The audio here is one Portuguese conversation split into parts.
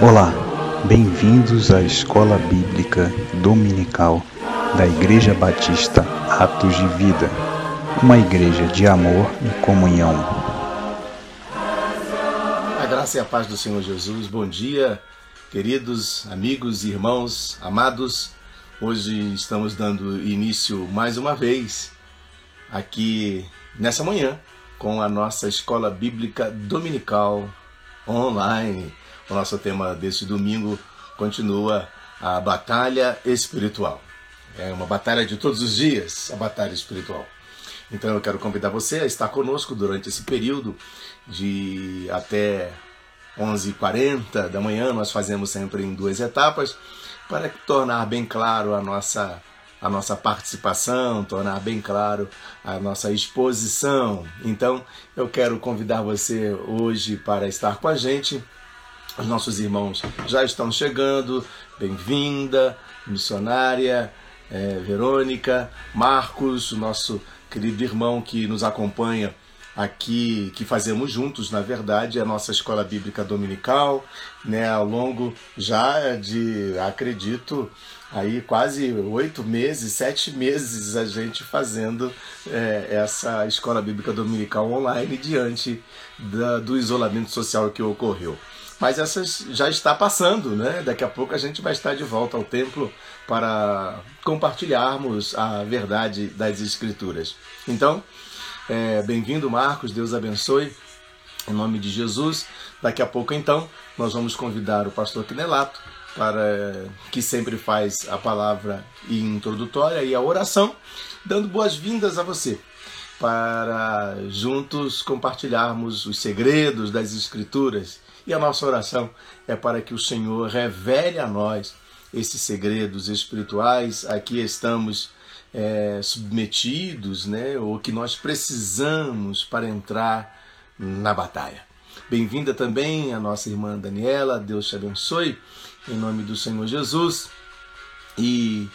Olá, bem-vindos à Escola Bíblica Dominical da Igreja Batista Atos de Vida, uma igreja de amor e comunhão. A graça e a paz do Senhor Jesus, bom dia, queridos amigos, irmãos, amados. Hoje estamos dando início mais uma vez aqui nessa manhã com a nossa Escola Bíblica Dominical online o nosso tema deste domingo continua a batalha espiritual. É uma batalha de todos os dias, a batalha espiritual. Então eu quero convidar você a estar conosco durante esse período de até 11h40 da manhã. Nós fazemos sempre em duas etapas para tornar bem claro a nossa, a nossa participação, tornar bem claro a nossa exposição. Então eu quero convidar você hoje para estar com a gente os nossos irmãos já estão chegando. Bem-vinda, missionária é, Verônica, Marcos, o nosso querido irmão que nos acompanha aqui, que fazemos juntos, na verdade, a nossa escola bíblica dominical, né, ao longo já de, acredito, aí quase oito meses, sete meses a gente fazendo é, essa escola bíblica dominical online diante da, do isolamento social que ocorreu mas essa já está passando, né? Daqui a pouco a gente vai estar de volta ao templo para compartilharmos a verdade das Escrituras. Então, é, bem-vindo, Marcos, Deus abençoe, em nome de Jesus. Daqui a pouco, então, nós vamos convidar o pastor Quinelato, para que sempre faz a palavra introdutória e a oração, dando boas-vindas a você para juntos compartilharmos os segredos das Escrituras e a nossa oração é para que o Senhor revele a nós esses segredos espirituais. Aqui estamos é, submetidos, né, ou que nós precisamos para entrar na batalha. Bem-vinda também a nossa irmã Daniela, Deus te abençoe, em nome do Senhor Jesus. E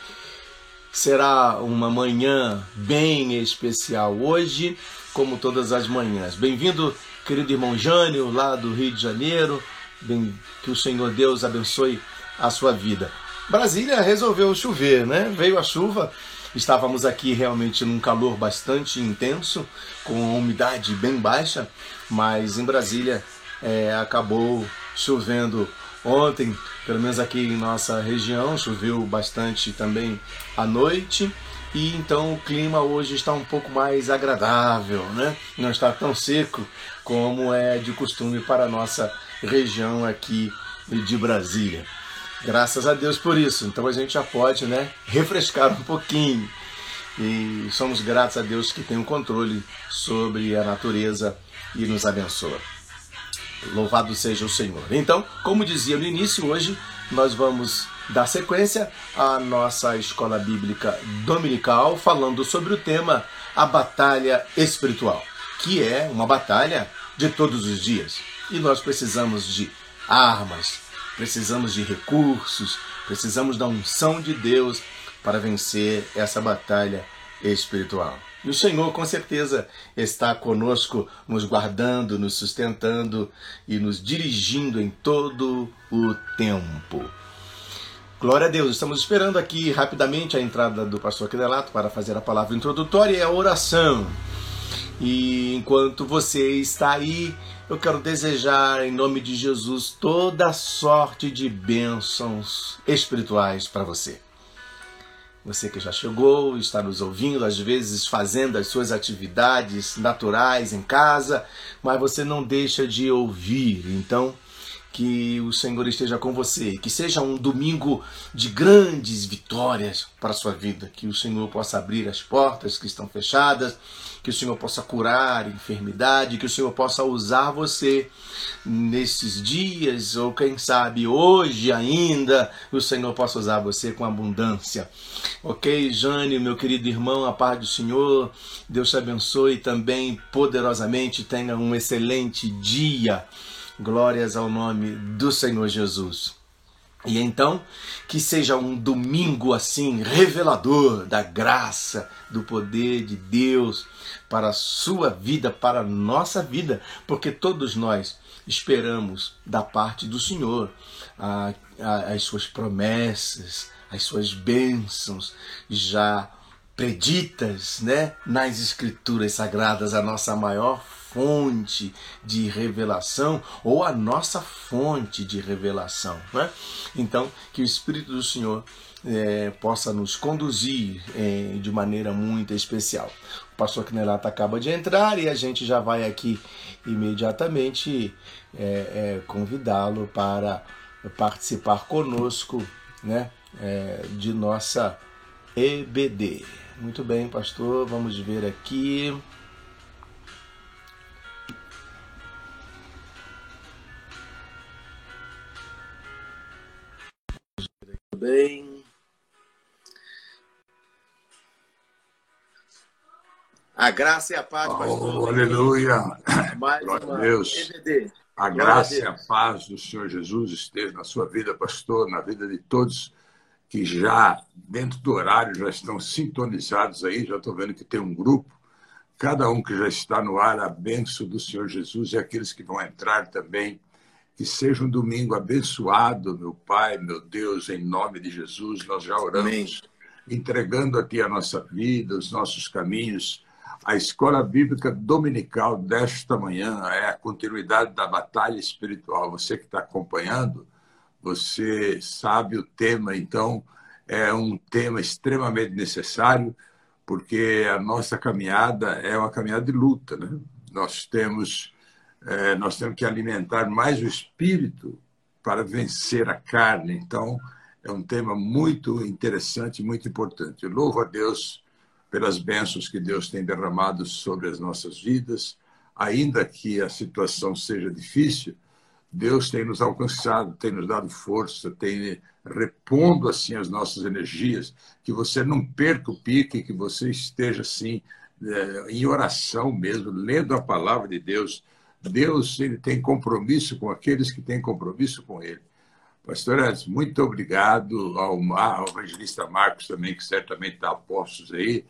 será uma manhã bem especial hoje, como todas as manhãs. Bem-vindo querido irmão Jânio, lá do Rio de Janeiro. Bem, que o Senhor Deus abençoe a sua vida. Brasília resolveu chover, né? Veio a chuva, estávamos aqui realmente num calor bastante intenso, com umidade bem baixa, mas em Brasília é, acabou chovendo ontem, pelo menos aqui em nossa região, choveu bastante também à noite e então o clima hoje está um pouco mais agradável, né? Não está tão seco como é de costume para a nossa região aqui de Brasília. Graças a Deus por isso. Então a gente já pode, né, refrescar um pouquinho. E somos gratos a Deus que tem o um controle sobre a natureza e nos abençoa. Louvado seja o Senhor. Então, como dizia no início, hoje nós vamos dar sequência à nossa escola bíblica dominical, falando sobre o tema A Batalha Espiritual, que é uma batalha de todos os dias. E nós precisamos de armas, precisamos de recursos, precisamos da unção de Deus para vencer essa batalha espiritual. E o Senhor, com certeza, está conosco, nos guardando, nos sustentando e nos dirigindo em todo o tempo. Glória a Deus, estamos esperando aqui rapidamente a entrada do pastor Quedelato para fazer a palavra introdutória e a oração. E enquanto você está aí, eu quero desejar em nome de Jesus toda sorte de bênçãos espirituais para você. Você que já chegou, está nos ouvindo, às vezes fazendo as suas atividades naturais em casa, mas você não deixa de ouvir. Então, que o Senhor esteja com você, que seja um domingo de grandes vitórias para a sua vida, que o Senhor possa abrir as portas que estão fechadas, que o Senhor possa curar enfermidade, que o Senhor possa usar você nesses dias, ou quem sabe hoje ainda, o Senhor possa usar você com abundância. Ok, Jane, meu querido irmão, a paz do Senhor, Deus te abençoe também poderosamente, tenha um excelente dia. Glórias ao nome do Senhor Jesus. E então, que seja um domingo assim, revelador da graça, do poder de Deus para a sua vida, para a nossa vida, porque todos nós esperamos da parte do Senhor a, a, as suas promessas, as suas bênçãos já preditas né, nas Escrituras Sagradas, a nossa maior fonte de revelação ou a nossa fonte de revelação. Né? Então, que o Espírito do Senhor é, possa nos conduzir é, de maneira muito especial. O pastor Knelato acaba de entrar e a gente já vai aqui imediatamente é, é convidá-lo para participar conosco né, é, de nossa EBD. Muito bem, pastor, vamos ver aqui. Bem. A graça e a paz, pastor. Oh, aleluia. Mais Glória a Deus. EBD. A graça a e a paz do Senhor Jesus esteja na sua vida, pastor, na vida de todos que já, dentro do horário, já estão sintonizados aí. Já estou vendo que tem um grupo. Cada um que já está no ar, a benção do Senhor Jesus e aqueles que vão entrar também que seja um domingo abençoado, meu Pai, meu Deus, em nome de Jesus. Nós já oramos, Amém. entregando a Ti a nossa vida, os nossos caminhos. A escola bíblica dominical desta manhã é a continuidade da batalha espiritual. Você que está acompanhando, você sabe o tema, então é um tema extremamente necessário, porque a nossa caminhada é uma caminhada de luta. Né? Nós temos é, nós temos que alimentar mais o espírito para vencer a carne. Então, é um tema muito interessante, muito importante. Eu louvo a Deus pelas bênçãos que Deus tem derramado sobre as nossas vidas, ainda que a situação seja difícil. Deus tem nos alcançado, tem nos dado força, tem repondo assim as nossas energias, que você não perca o pique, que você esteja assim é, em oração mesmo, lendo a palavra de Deus, Deus ele tem compromisso com aqueles que têm compromisso com Ele. Pastor Edson, muito obrigado ao, ao evangelista Marcos também, que certamente está a postos aí.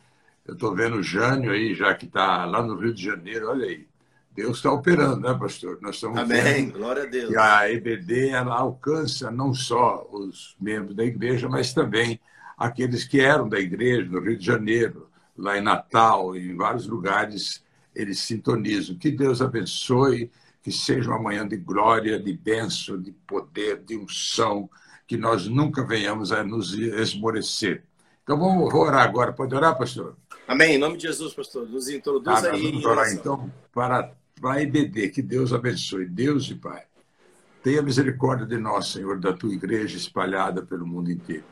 Eu estou vendo o Jânio aí, já que está lá no Rio de Janeiro, olha aí. Deus está operando, né, pastor? Nós estamos Amém, glória a Deus. Que a EBD ela alcança não só os membros da igreja, mas também aqueles que eram da igreja no Rio de Janeiro, lá em Natal, em vários lugares eles sintonizam. Que Deus abençoe, que seja uma manhã de glória, de bênção, de poder, de unção, que nós nunca venhamos a nos esmorecer. Então vamos orar agora. Pode orar, pastor? Amém. Em nome de Jesus, pastor. Nos introduz ah, aí. Vamos orar então para, para a IBD. Que Deus abençoe. Deus e Pai. Tenha misericórdia de nós, Senhor, da tua igreja espalhada pelo mundo inteiro.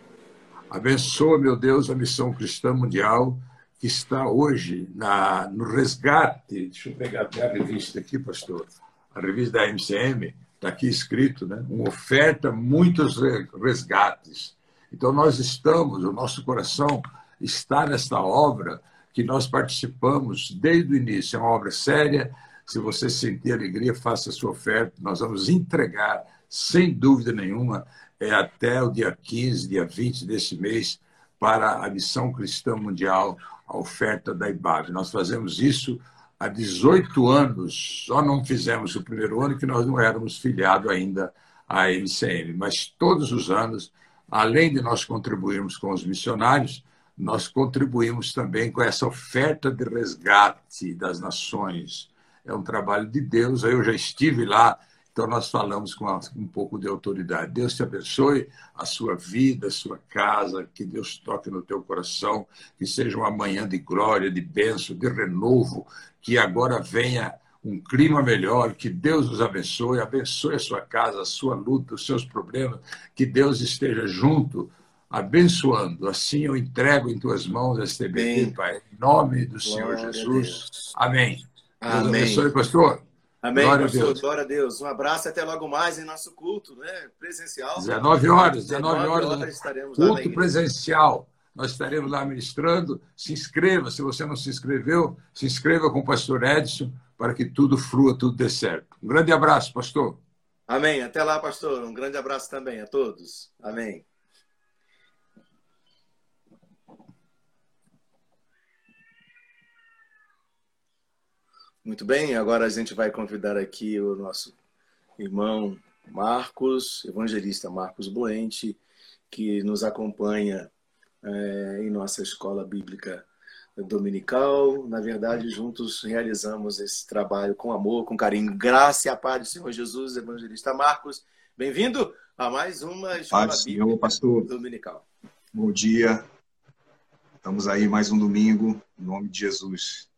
Abençoa, meu Deus, a missão cristã mundial que está hoje na, no resgate. Deixa eu pegar até a revista aqui, pastor. A revista da MCM, está aqui escrito, né? Uma oferta, muitos resgates. Então, nós estamos, o nosso coração está nesta obra que nós participamos desde o início. É uma obra séria. Se você sentir alegria, faça a sua oferta. Nós vamos entregar, sem dúvida nenhuma, é até o dia 15, dia 20 desse mês, para a Missão Cristã Mundial, a oferta da IBAV. Nós fazemos isso há 18 anos, só não fizemos o primeiro ano que nós não éramos filiados ainda à MCM, mas todos os anos, além de nós contribuirmos com os missionários, nós contribuímos também com essa oferta de resgate das nações. É um trabalho de Deus. Eu já estive lá então, nós falamos com um pouco de autoridade. Deus te abençoe a sua vida, a sua casa, que Deus toque no teu coração, que seja uma manhã de glória, de bênção, de renovo, que agora venha um clima melhor, que Deus nos abençoe, abençoe a sua casa, a sua luta, os seus problemas, que Deus esteja junto, abençoando. Assim eu entrego em tuas mãos este bem, Pai, em nome do Glória Senhor Jesus. Amém. Amém. Deus abençoe, pastor. Amém, glória pastor. A Deus. Glória a Deus. Um abraço até logo mais em nosso culto, né? Presencial. 19 horas, 19, 19 horas, horas estaremos culto lá presencial. Nós estaremos lá ministrando. Se inscreva, se você não se inscreveu, se inscreva com o pastor Edson para que tudo flua, tudo dê certo. Um grande abraço, pastor. Amém. Até lá, pastor. Um grande abraço também a todos. Amém. Muito bem, agora a gente vai convidar aqui o nosso irmão Marcos, evangelista Marcos Boente, que nos acompanha é, em nossa escola bíblica dominical. Na verdade, juntos realizamos esse trabalho com amor, com carinho. Graça e a paz do Senhor Jesus, evangelista Marcos. Bem-vindo a mais uma escola paz, bíblica Senhor, pastor. dominical. Bom dia. Estamos aí mais um domingo, em nome de Jesus.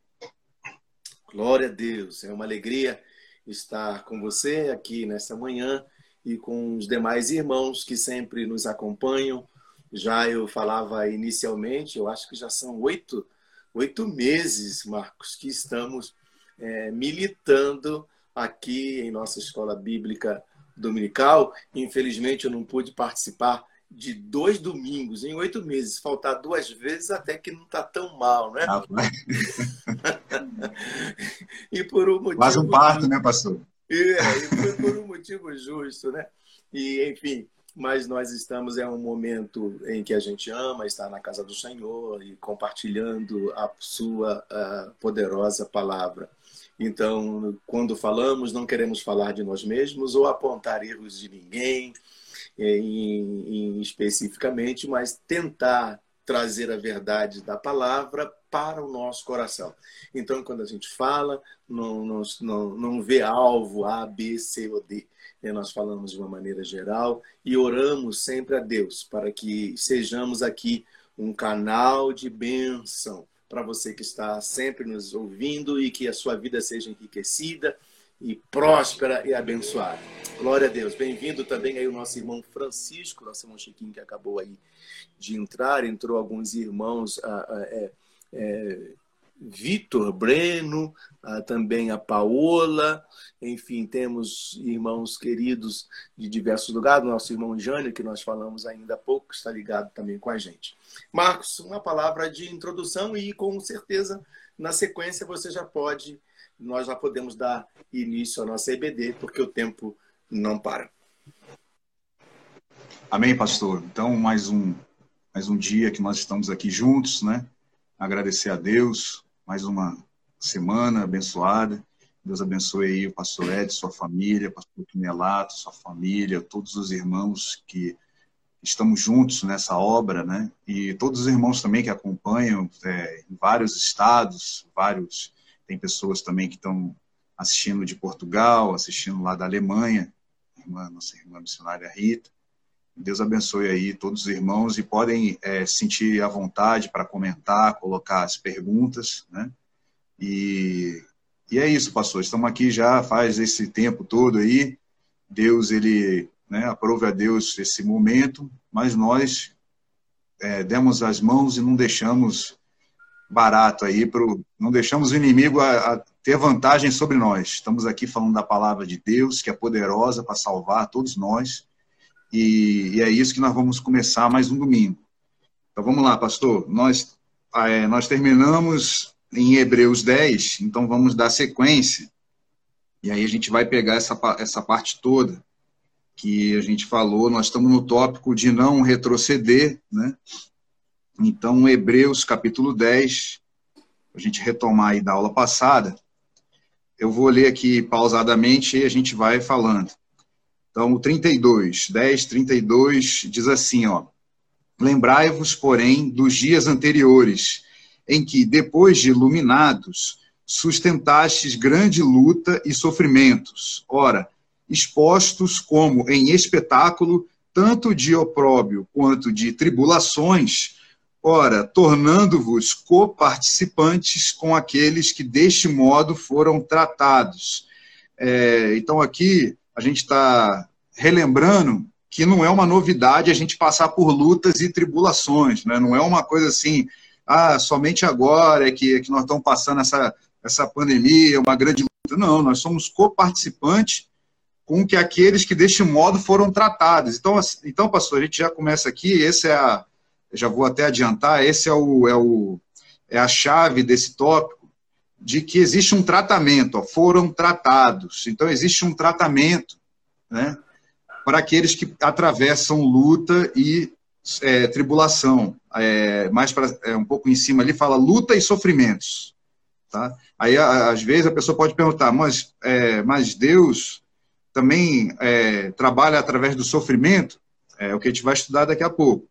Glória a Deus. É uma alegria estar com você aqui nesta manhã e com os demais irmãos que sempre nos acompanham. Já eu falava inicialmente, eu acho que já são oito, oito meses, Marcos, que estamos é, militando aqui em nossa escola bíblica dominical. Infelizmente, eu não pude participar de dois domingos em oito meses. Faltar duas vezes até que não está tão mal, né? Ah, e por um motivo. Quase um parto, né, pastor? É, e foi por um motivo justo, né? E, enfim, mas nós estamos em um momento em que a gente ama estar na casa do Senhor e compartilhando a sua poderosa palavra. Então, quando falamos, não queremos falar de nós mesmos ou apontar erros de ninguém é, em, em especificamente, mas tentar trazer a verdade da palavra para o nosso coração. Então, quando a gente fala, não, não, não, vê alvo A, B, C ou D. É, nós falamos de uma maneira geral e oramos sempre a Deus para que sejamos aqui um canal de bênção para você que está sempre nos ouvindo e que a sua vida seja enriquecida e próspera e abençoada. Glória a Deus. Bem-vindo também aí o nosso irmão Francisco, nosso irmão Chiquinho que acabou aí de entrar, entrou alguns irmãos, ah, ah, é, é, Vitor Breno, ah, também a Paola, enfim, temos irmãos queridos de diversos lugares, nosso irmão Jânio, que nós falamos ainda há pouco, está ligado também com a gente. Marcos, uma palavra de introdução e com certeza na sequência você já pode, nós já podemos dar início à nossa EBD, porque o tempo não para. Amém, pastor. Então, mais um mais um dia que nós estamos aqui juntos, né? Agradecer a Deus, mais uma semana abençoada. Deus abençoe aí o pastor Ed, sua família, pastor Quinelato, sua família, todos os irmãos que estamos juntos nessa obra, né? E todos os irmãos também que acompanham é, em vários estados, vários tem pessoas também que estão assistindo de Portugal, assistindo lá da Alemanha, irmã, nossa irmã missionária Rita. Deus abençoe aí todos os irmãos e podem é, sentir à vontade para comentar, colocar as perguntas, né? E, e é isso, pastor. Estamos aqui já faz esse tempo todo aí. Deus, ele, né, aprove a Deus esse momento, mas nós é, demos as mãos e não deixamos barato aí, pro, não deixamos o inimigo a, a ter vantagem sobre nós. Estamos aqui falando da palavra de Deus, que é poderosa para salvar todos nós e, e, é isso que nós vamos começar mais um domingo. Então vamos lá, pastor. Nós, é, nós terminamos em Hebreus 10, então vamos dar sequência. E aí a gente vai pegar essa, essa parte toda que a gente falou. Nós estamos no tópico de não retroceder, né? Então, Hebreus capítulo 10, a gente retomar aí da aula passada, eu vou ler aqui pausadamente e a gente vai falando. Então, o 32, 10, 32 diz assim, ó. Lembrai-vos, porém, dos dias anteriores, em que, depois de iluminados, sustentastes grande luta e sofrimentos. Ora, expostos como em espetáculo, tanto de opróbio quanto de tribulações, ora, tornando-vos coparticipantes com aqueles que deste modo foram tratados. É, então, aqui, a gente está relembrando que não é uma novidade a gente passar por lutas e tribulações, né? não é uma coisa assim, ah, somente agora é que, é que nós estamos passando essa, essa pandemia, uma grande luta. Não, nós somos coparticipantes com que aqueles que deste modo foram tratados. Então, então, pastor, a gente já começa aqui, esse é a, já vou até adiantar, esse é o, é o é a chave desse tópico, de que existe um tratamento, ó, foram tratados. Então, existe um tratamento né, para aqueles que atravessam luta e é, tribulação. É, mais para é, um pouco em cima ali fala luta e sofrimentos. Tá? Aí, às vezes, a pessoa pode perguntar, mas, é, mas Deus também é, trabalha através do sofrimento, é o que a gente vai estudar daqui a pouco.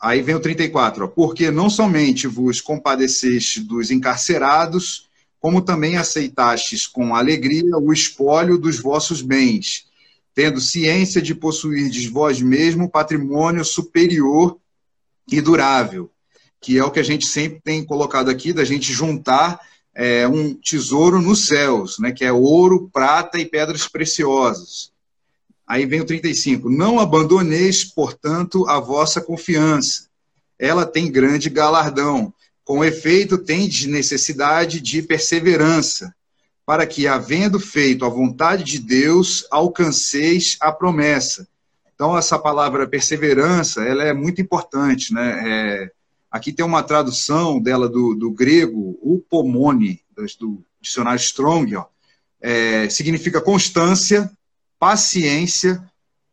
Aí vem o 34, ó, porque não somente vos compadeceste dos encarcerados, como também aceitastes com alegria o espólio dos vossos bens, tendo ciência de possuirdes vós mesmo patrimônio superior e durável, que é o que a gente sempre tem colocado aqui, da gente juntar é, um tesouro nos céus, né, que é ouro, prata e pedras preciosas. Aí vem o 35. Não abandoneis, portanto, a vossa confiança. Ela tem grande galardão. Com efeito, tendes necessidade de perseverança, para que, havendo feito a vontade de Deus, alcanceis a promessa. Então, essa palavra perseverança, ela é muito importante, né? É, aqui tem uma tradução dela do, do grego, upomone, do dicionário Strong, ó, é, significa constância, paciência,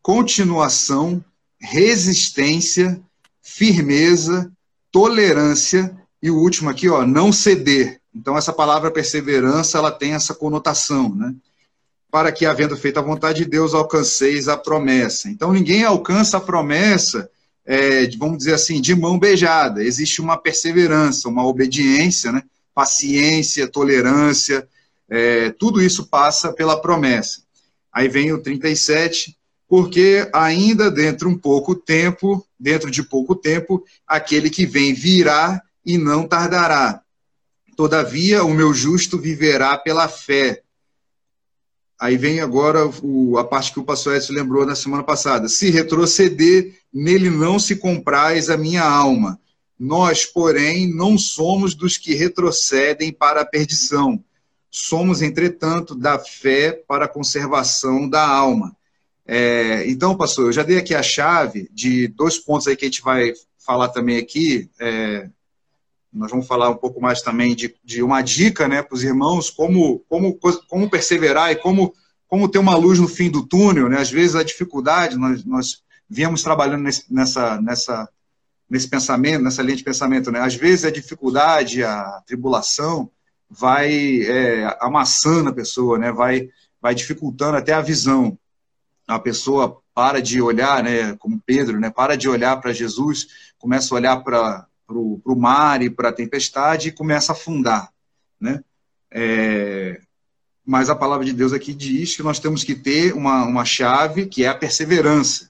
continuação, resistência, firmeza, tolerância e o último aqui, ó, não ceder. Então, essa palavra perseverança, ela tem essa conotação, né? Para que, havendo feito a vontade de Deus, alcanceis a promessa. Então, ninguém alcança a promessa, é, vamos dizer assim, de mão beijada. Existe uma perseverança, uma obediência, né? paciência, tolerância, é, tudo isso passa pela promessa. Aí vem o 37, porque ainda dentro um pouco tempo, dentro de pouco tempo, aquele que vem virá e não tardará. Todavia, o meu justo viverá pela fé. Aí vem agora o, a parte que o pastor Edson lembrou na semana passada. Se retroceder, nele não se compraz a minha alma. Nós, porém, não somos dos que retrocedem para a perdição. Somos, entretanto, da fé para a conservação da alma. É, então, pastor, eu já dei aqui a chave de dois pontos aí que a gente vai falar também aqui. É, nós vamos falar um pouco mais também de, de uma dica né, para os irmãos, como, como, como perseverar e como, como ter uma luz no fim do túnel. Né? Às vezes a dificuldade, nós, nós viemos trabalhando nesse, nessa, nessa, nesse pensamento, nessa linha de pensamento. Né? Às vezes a dificuldade, a tribulação vai é, amassando a pessoa, né? vai, vai dificultando até a visão. A pessoa para de olhar, né, como Pedro, né, para de olhar para Jesus, começa a olhar para o mar e para a tempestade e começa a afundar. Né? É, mas a palavra de Deus aqui diz que nós temos que ter uma, uma chave que é a perseverança.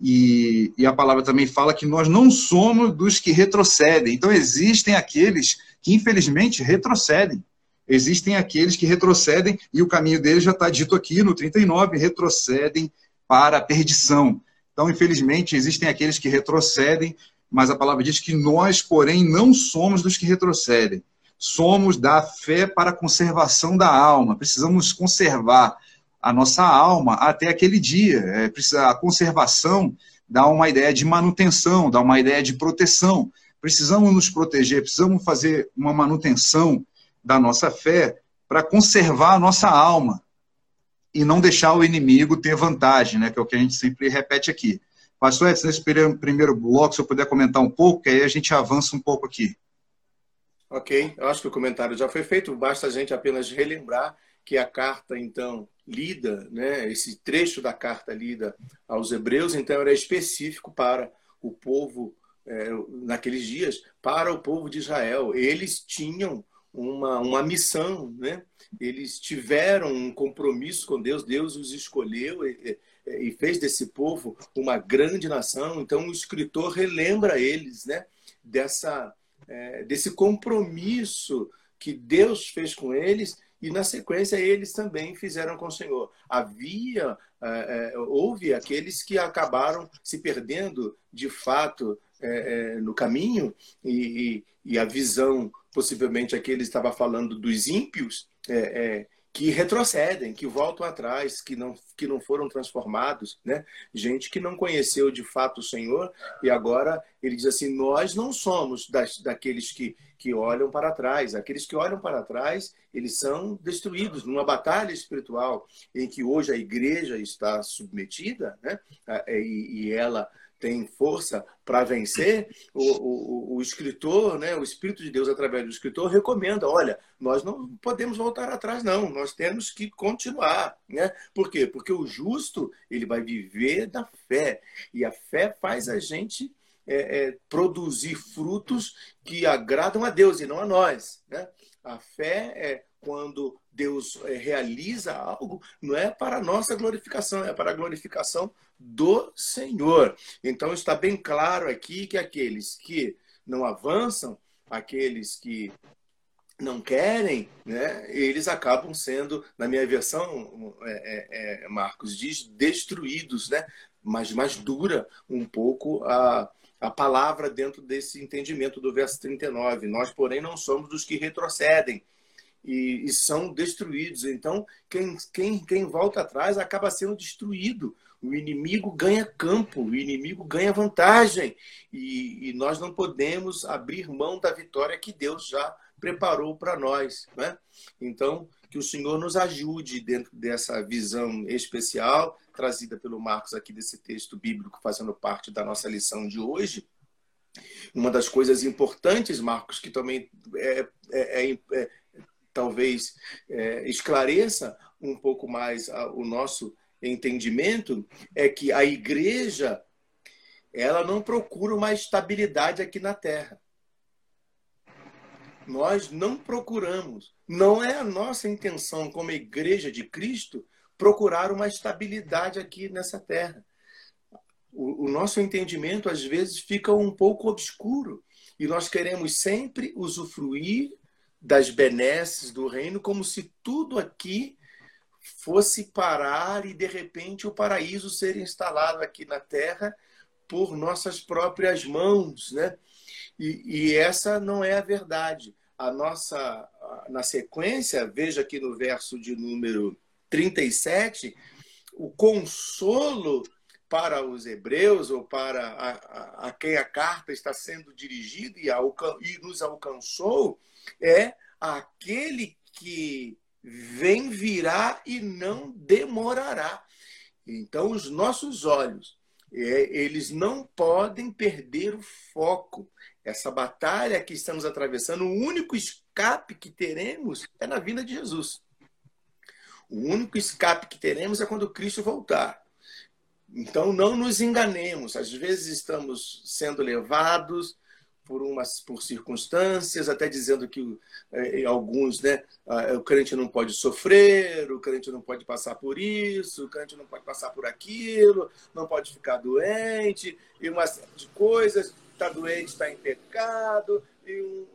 E, e a palavra também fala que nós não somos dos que retrocedem. Então existem aqueles que infelizmente retrocedem. Existem aqueles que retrocedem, e o caminho deles já está dito aqui no 39, retrocedem para a perdição. Então, infelizmente, existem aqueles que retrocedem mas a palavra diz que nós, porém, não somos dos que retrocedem. Somos da fé para a conservação da alma. Precisamos conservar a nossa alma até aquele dia. É, precisa, a conservação dá uma ideia de manutenção, dá uma ideia de proteção. Precisamos nos proteger, precisamos fazer uma manutenção da nossa fé para conservar a nossa alma e não deixar o inimigo ter vantagem, né, que é o que a gente sempre repete aqui. Pastor Edson, nesse primeiro bloco, se eu puder comentar um pouco, que aí a gente avança um pouco aqui. Ok, eu acho que o comentário já foi feito, basta a gente apenas relembrar que a carta, então, lida, né, esse trecho da carta lida aos Hebreus, então, era específico para o povo, é, naqueles dias, para o povo de Israel. Eles tinham uma, uma missão, né? eles tiveram um compromisso com Deus, Deus os escolheu. E, e fez desse povo uma grande nação. Então, o escritor relembra eles né, dessa, é, desse compromisso que Deus fez com eles e na sequência eles também fizeram com o Senhor. Havia, é, é, houve aqueles que acabaram se perdendo de fato é, é no caminho e, e, a visão, possivelmente aqui ele estava falando dos ímpios, é, é que retrocedem, que voltam atrás, que não, que não foram transformados, né? Gente que não conheceu de fato o Senhor e agora ele diz assim: nós não somos das, daqueles que, que olham para trás. Aqueles que olham para trás, eles são destruídos numa batalha espiritual em que hoje a igreja está submetida, né? E, e ela tem força para vencer, o, o, o, escritor, né, o Espírito de Deus, através do escritor, recomenda: olha, nós não podemos voltar atrás, não, nós temos que continuar. Né? Por quê? Porque o justo ele vai viver da fé, e a fé faz a gente é, é, produzir frutos que agradam a Deus e não a nós. Né? A fé é quando Deus é, realiza algo, não é para a nossa glorificação, é para a glorificação do Senhor. Então está bem claro aqui que aqueles que não avançam, aqueles que não querem, né, eles acabam sendo, na minha versão, é, é, é Marcos diz, destruídos, né? mas mais dura um pouco a, a palavra dentro desse entendimento do verso 39. Nós, porém, não somos dos que retrocedem e, e são destruídos. Então, quem, quem, quem volta atrás acaba sendo destruído. O inimigo ganha campo, o inimigo ganha vantagem. E, e nós não podemos abrir mão da vitória que Deus já preparou para nós. Né? Então, que o Senhor nos ajude dentro dessa visão especial trazida pelo Marcos aqui desse texto bíblico, fazendo parte da nossa lição de hoje. Uma das coisas importantes, Marcos, que também é, é, é, é talvez é, esclareça um pouco mais o nosso entendimento, é que a igreja ela não procura uma estabilidade aqui na Terra. Nós não procuramos, não é a nossa intenção como igreja de Cristo procurar uma estabilidade aqui nessa terra. O, o nosso entendimento, às vezes, fica um pouco obscuro e nós queremos sempre usufruir das benesses do reino como se tudo aqui fosse parar e de repente o paraíso ser instalado aqui na terra por nossas próprias mãos, né? E, e, essa não é a verdade. A nossa na sequência, veja aqui no verso de número 37, o consolo para os hebreus ou para a, a, a quem a carta está sendo dirigida e, e nos alcançou é aquele que vem virá e não demorará. Então, os nossos olhos, é, eles não podem perder o foco. Essa batalha que estamos atravessando, o único escape que teremos é na vinda de Jesus. O único escape que teremos é quando Cristo voltar. Então não nos enganemos. Às vezes estamos sendo levados por umas por circunstâncias, até dizendo que eh, alguns, né, ah, o crente não pode sofrer, o crente não pode passar por isso, o crente não pode passar por aquilo, não pode ficar doente e uma série de coisas. Está doente, está em pecado e um,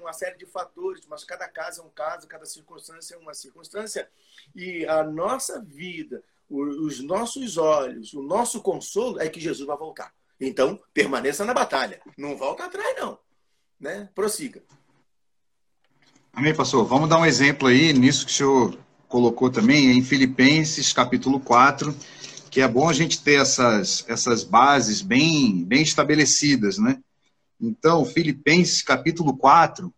uma série de fatores, mas cada caso é um caso, cada circunstância é uma circunstância. E a nossa vida, os nossos olhos, o nosso consolo é que Jesus vai voltar. Então, permaneça na batalha. Não volta atrás, não. Né? Prossiga. Amém, pastor. Vamos dar um exemplo aí nisso que o senhor colocou também, em Filipenses, capítulo 4, que é bom a gente ter essas, essas bases bem, bem estabelecidas, né? Então, Filipenses capítulo 4,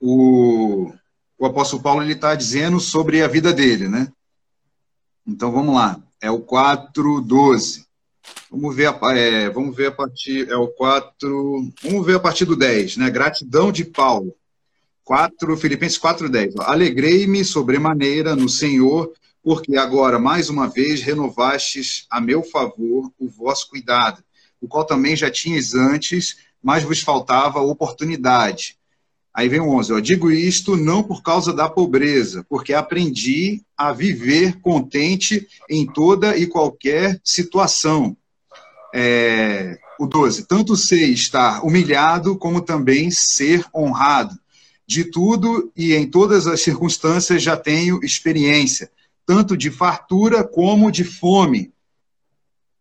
o, o apóstolo Paulo está dizendo sobre a vida dele, né? Então vamos lá, é o 4:12. Vamos ver a, é, vamos ver a partir é o 4, vamos ver a partir do 10, né? Gratidão de Paulo. 4 Filipenses 4:10. Alegrei-me sobremaneira no Senhor, porque agora mais uma vez renovastes a meu favor o vosso cuidado, o qual também já tinhas antes mas vos faltava oportunidade. Aí vem o 11, ó, digo isto não por causa da pobreza, porque aprendi a viver contente em toda e qualquer situação. É, o 12, tanto sei estar humilhado como também ser honrado. De tudo e em todas as circunstâncias já tenho experiência, tanto de fartura como de fome,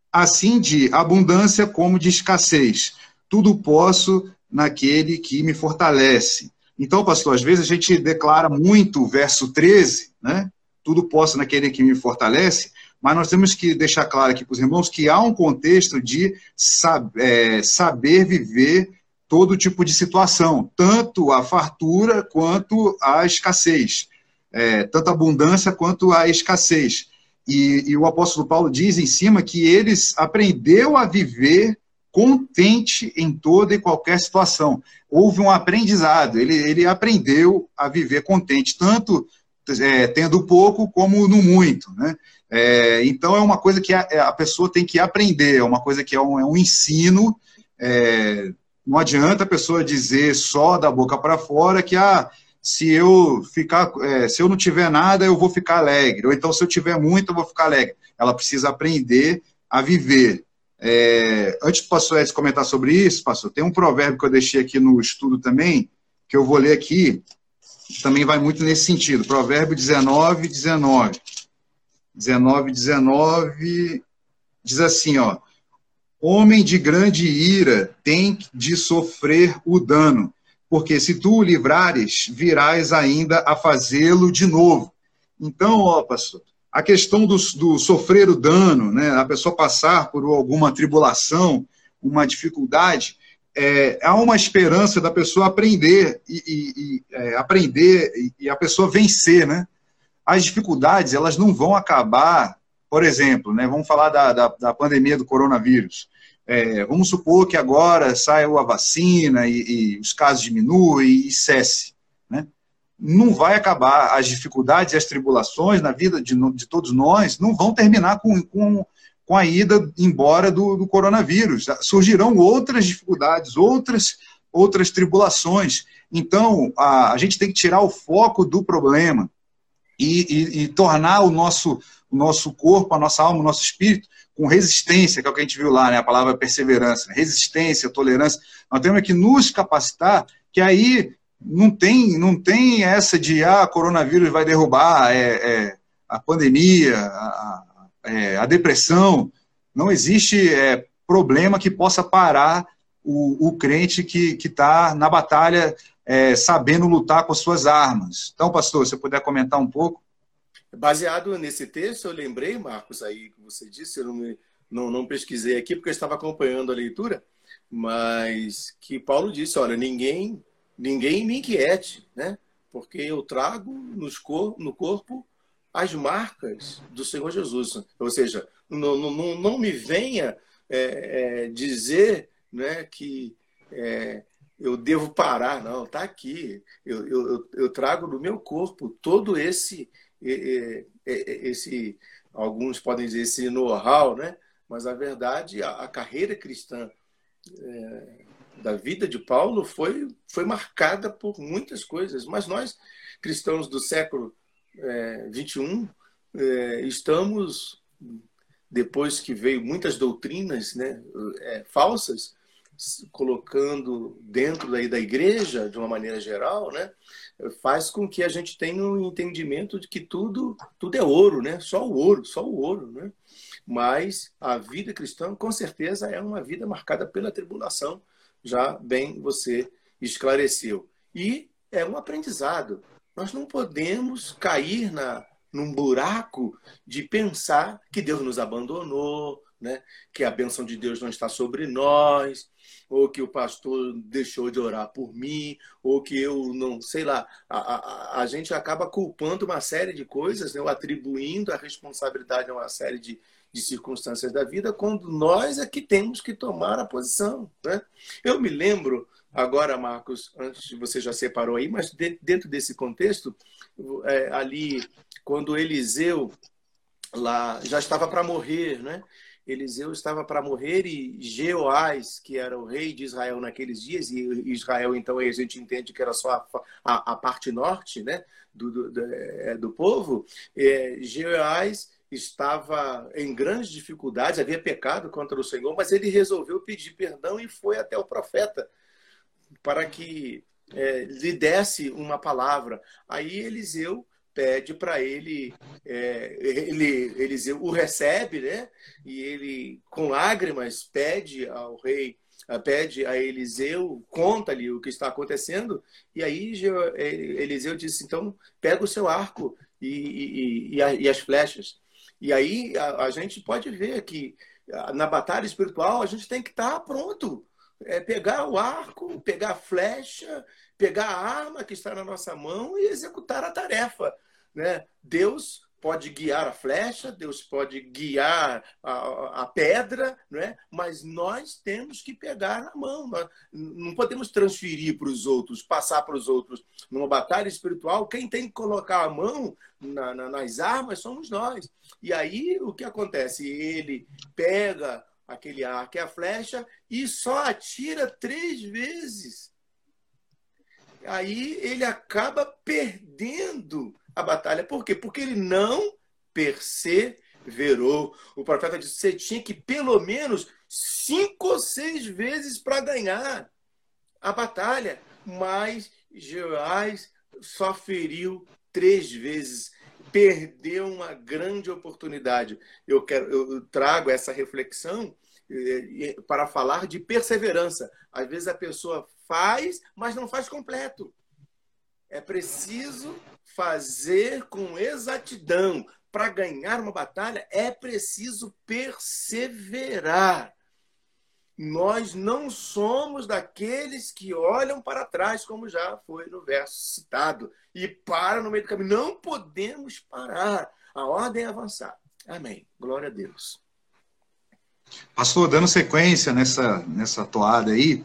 assim de abundância como de escassez tudo posso naquele que me fortalece. Então, pastor, às vezes a gente declara muito o verso 13, né? Tudo posso naquele que me fortalece, mas nós temos que deixar claro aqui para os irmãos que há um contexto de sab é, saber viver todo tipo de situação, tanto a fartura quanto a escassez, é, tanto a abundância quanto a escassez. E, e, o apóstolo Paulo diz em cima que eles aprendeu a viver contente em toda e qualquer situação. Houve um aprendizado, ele, ele aprendeu a viver contente, tanto é, tendo pouco como no muito. Né? É, então, é uma coisa que a, a, pessoa tem que aprender, é uma coisa que é um, é um ensino. É, não adianta a pessoa dizer só da boca para fora que ah, se eu ficar, é, se eu não tiver nada, eu vou ficar alegre, ou então se eu tiver muito, eu vou ficar alegre. Ela precisa aprender a viver. É, antes do pastor Edson comentar sobre isso, pastor, tem um provérbio que eu deixei aqui no estudo também, que eu vou ler aqui, também vai muito nesse sentido. Provérbio 19, 19. 19, 19 diz assim, ó: Homem de grande ira tem de sofrer o dano, porque se tu o livrares, virás ainda a fazê-lo de novo. Então, ó, pastor, a questão do, do, sofrer o dano, né, a pessoa passar por alguma tribulação, uma dificuldade, é, há uma esperança da pessoa aprender e, e, e é, aprender e, e, a pessoa vencer, né? As dificuldades elas não vão acabar, por exemplo, né? Vamos falar da, da, da pandemia do coronavírus. É, vamos supor que agora saiu a vacina e, os casos diminuem e cesse não vai acabar. As dificuldades e as tribulações na vida de, de todos nós não vão terminar com, com, com a ida embora do, do coronavírus. Surgirão outras dificuldades, outras, outras tribulações. Então, a, a gente tem que tirar o foco do problema e, e, e tornar o nosso, o nosso corpo, a nossa alma, o nosso espírito com resistência, que é o que a gente viu lá, né? a palavra perseverança, resistência, tolerância. Nós temos que nos capacitar, que aí não tem, não tem essa de ah, coronavírus vai derrubar é, é, a pandemia, a, é, a, depressão. Não existe é, problema que possa parar o, o crente que está na batalha é, sabendo lutar com as suas armas. Então, pastor, se você puder comentar um pouco. Baseado nesse texto, eu lembrei, Marcos, aí que você disse, eu não, me, não, não pesquisei aqui porque eu estava acompanhando a leitura, mas que Paulo disse, olha, ninguém ninguém me inquiete, né? Porque eu trago nos cor no corpo as marcas do Senhor Jesus. Ou seja, não, não, não me venha é, é, dizer né, que é, eu devo parar, não, está aqui. Eu, eu, eu, trago no meu corpo todo esse, esse alguns podem dizer esse know-how, né? mas a verdade, a, a carreira cristã é, da vida de Paulo foi, foi marcada por muitas coisas, mas nós, cristãos do século é, 21, é, estamos, depois que veio muitas doutrinas né, é, falsas, colocando dentro daí da igreja, de uma maneira geral, né, faz com que a gente tenha um entendimento de que tudo, tudo é ouro, né? só o ouro, só o ouro. Né? Mas a vida cristã, com certeza, é uma vida marcada pela tribulação, já bem você esclareceu. E é um aprendizado. Nós não podemos cair na, num buraco de pensar que Deus nos abandonou, né? que a bênção de Deus não está sobre nós, ou que o pastor deixou de orar por mim, ou que eu não, sei lá. A, a, a gente acaba culpando uma série de coisas, né? ou atribuindo a responsabilidade a uma série de, de circunstâncias da vida, quando nós é que temos que tomar a posição. Né? Eu me lembro, agora, Marcos, antes você já separou aí, mas dentro desse contexto, é, ali, quando Eliseu lá já estava para morrer, né? Eliseu estava para morrer e Jeoás, que era o rei de Israel naqueles dias, e Israel, então, a gente entende que era só a, a, a parte norte né, do, do, do, é, do povo, é, Jeoás estava em grandes dificuldades, havia pecado contra o Senhor, mas ele resolveu pedir perdão e foi até o profeta para que é, lhe desse uma palavra. Aí Eliseu pede para ele, é, ele, Eliseu o recebe, né? E ele, com lágrimas, pede ao rei, pede a Eliseu, conta-lhe o que está acontecendo. E aí é, Eliseu disse: então, pega o seu arco e, e, e, e as flechas. E aí a, a, gente pode ver que na batalha espiritual a gente tem que estar pronto. É pegar o arco, pegar a flecha, pegar a arma que está na nossa mão e executar a tarefa. Né? Deus pode guiar a flecha, Deus pode guiar a, a pedra, não é? mas nós temos que pegar a mão. Nós não podemos transferir para os outros, passar para os outros. Numa batalha espiritual, quem tem que colocar a mão na, na, nas armas somos nós. E aí o que acontece? Ele pega aquele arco e a flecha e só atira três vezes. Aí ele acaba perdendo a batalha. Por quê? Porque ele não perseverou. O profeta disse: você tinha que pelo menos cinco ou seis vezes para ganhar a batalha. Mas Joás só feriu três vezes. Perdeu uma grande oportunidade. Eu, quero, eu trago essa reflexão eh, para falar de perseverança. Às vezes a pessoa faz, mas não faz completo. É preciso fazer com exatidão. Para ganhar uma batalha, é preciso perseverar. Nós não somos daqueles que olham para trás, como já foi no verso citado, e param no meio do caminho. Não podemos parar. A ordem é avançar. Amém. Glória a Deus. Pastor, dando sequência nessa, nessa toada aí,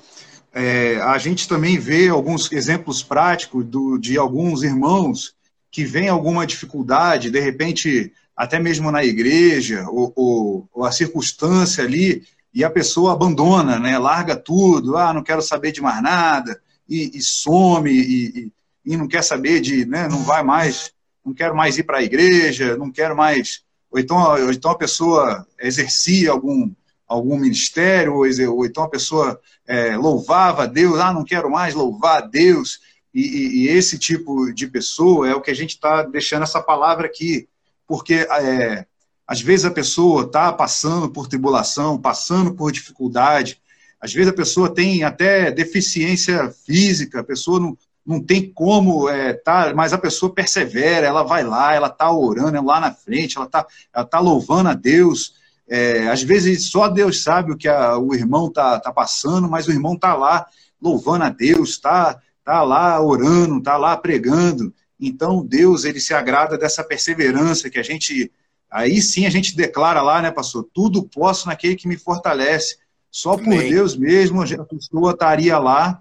é, a gente também vê alguns exemplos práticos do, de alguns irmãos que vem alguma dificuldade, de repente, até mesmo na igreja, ou, ou, ou, a circunstância ali, e a pessoa abandona, né, larga tudo, ah, não quero saber de mais nada, e, e some, e, e, não quer saber de, né, não vai mais, não quero mais ir para a igreja, não quero mais, ou então, ou então a pessoa exercia algum, algum ministério, ou, ou então a pessoa é, louvava a Deus, ah, não quero mais louvar a Deus, e, e, e, esse tipo de pessoa é o que a gente está deixando essa palavra aqui, porque é, às vezes a pessoa está passando por tribulação, passando por dificuldade, às vezes a pessoa tem até deficiência física, a pessoa não, não tem como é, tá, mas a pessoa persevera, ela vai lá, ela está orando, ela lá na frente, ela está ela tá louvando a Deus. É, às vezes só Deus sabe o que a, o irmão está tá passando, mas o irmão está lá louvando a Deus, está está lá orando, está lá pregando. Então, Deus, ele se agrada dessa perseverança que a gente. Aí sim a gente declara lá, né, pastor? Tudo posso naquele que me fortalece. Só por Amém. Deus mesmo a pessoa estaria lá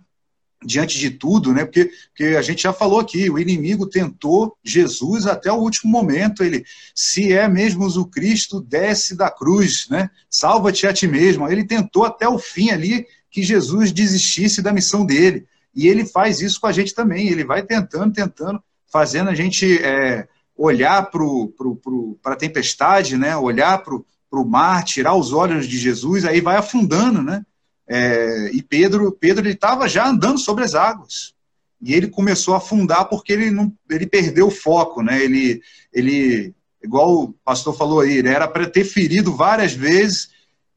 diante de tudo, né? Porque, porque a gente já falou aqui, o inimigo tentou Jesus até o último momento. Ele, se é mesmo o Cristo, desce da cruz, né? Salva-te a ti mesmo. Ele tentou até o fim ali que Jesus desistisse da missão dele. E ele faz isso com a gente também. Ele vai tentando, tentando, fazendo a gente é, olhar para a tempestade, né? olhar para o mar, tirar os olhos de Jesus, aí vai afundando, né? É, e Pedro, Pedro estava já andando sobre as águas e ele começou a afundar porque ele não, ele perdeu o foco, né? Ele, ele, igual o pastor falou aí, ele era para ter ferido várias vezes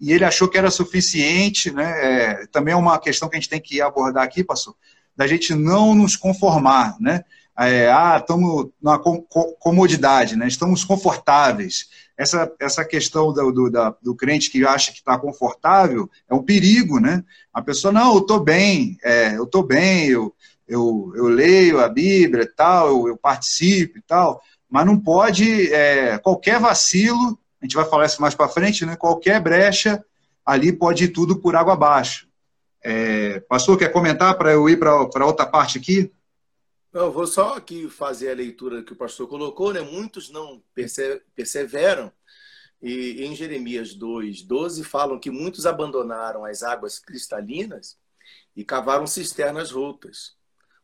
e ele achou que era suficiente, né? É, também é uma questão que a gente tem que abordar aqui, pastor, da gente não nos conformar, né? É, ah, estamos na comodidade, né? Estamos confortáveis. Essa, essa questão do, do, da, do crente que acha que está confortável é um perigo, né? A pessoa, não, eu estou bem, é, eu estou bem, eu, eu, eu leio a Bíblia e tal, eu, eu participo e tal, mas não pode, é, qualquer vacilo, a gente vai falar isso mais para frente, né? Qualquer brecha ali pode ir tudo por água abaixo. É, pastor, quer comentar para eu ir para outra parte aqui? Eu vou só aqui fazer a leitura que o pastor colocou, né? Muitos não perseveram. E em Jeremias 2, 12, falam que muitos abandonaram as águas cristalinas e cavaram cisternas rotas.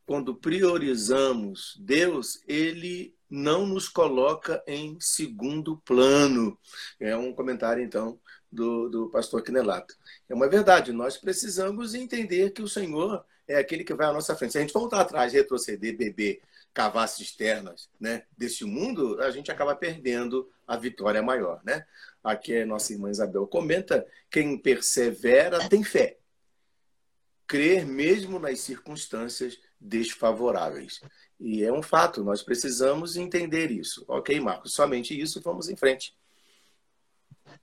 Quando priorizamos Deus, ele não nos coloca em segundo plano. É um comentário, então, do, do pastor Quinelato. É uma verdade, nós precisamos entender que o Senhor é aquele que vai à nossa frente. Se a gente voltar atrás, retroceder, beber, cavar cisternas né, desse mundo, a gente acaba perdendo a vitória maior. Né? Aqui a nossa irmã Isabel comenta: quem persevera tem fé. Crer mesmo nas circunstâncias desfavoráveis. E é um fato, nós precisamos entender isso. Ok, Marcos? Somente isso, vamos em frente.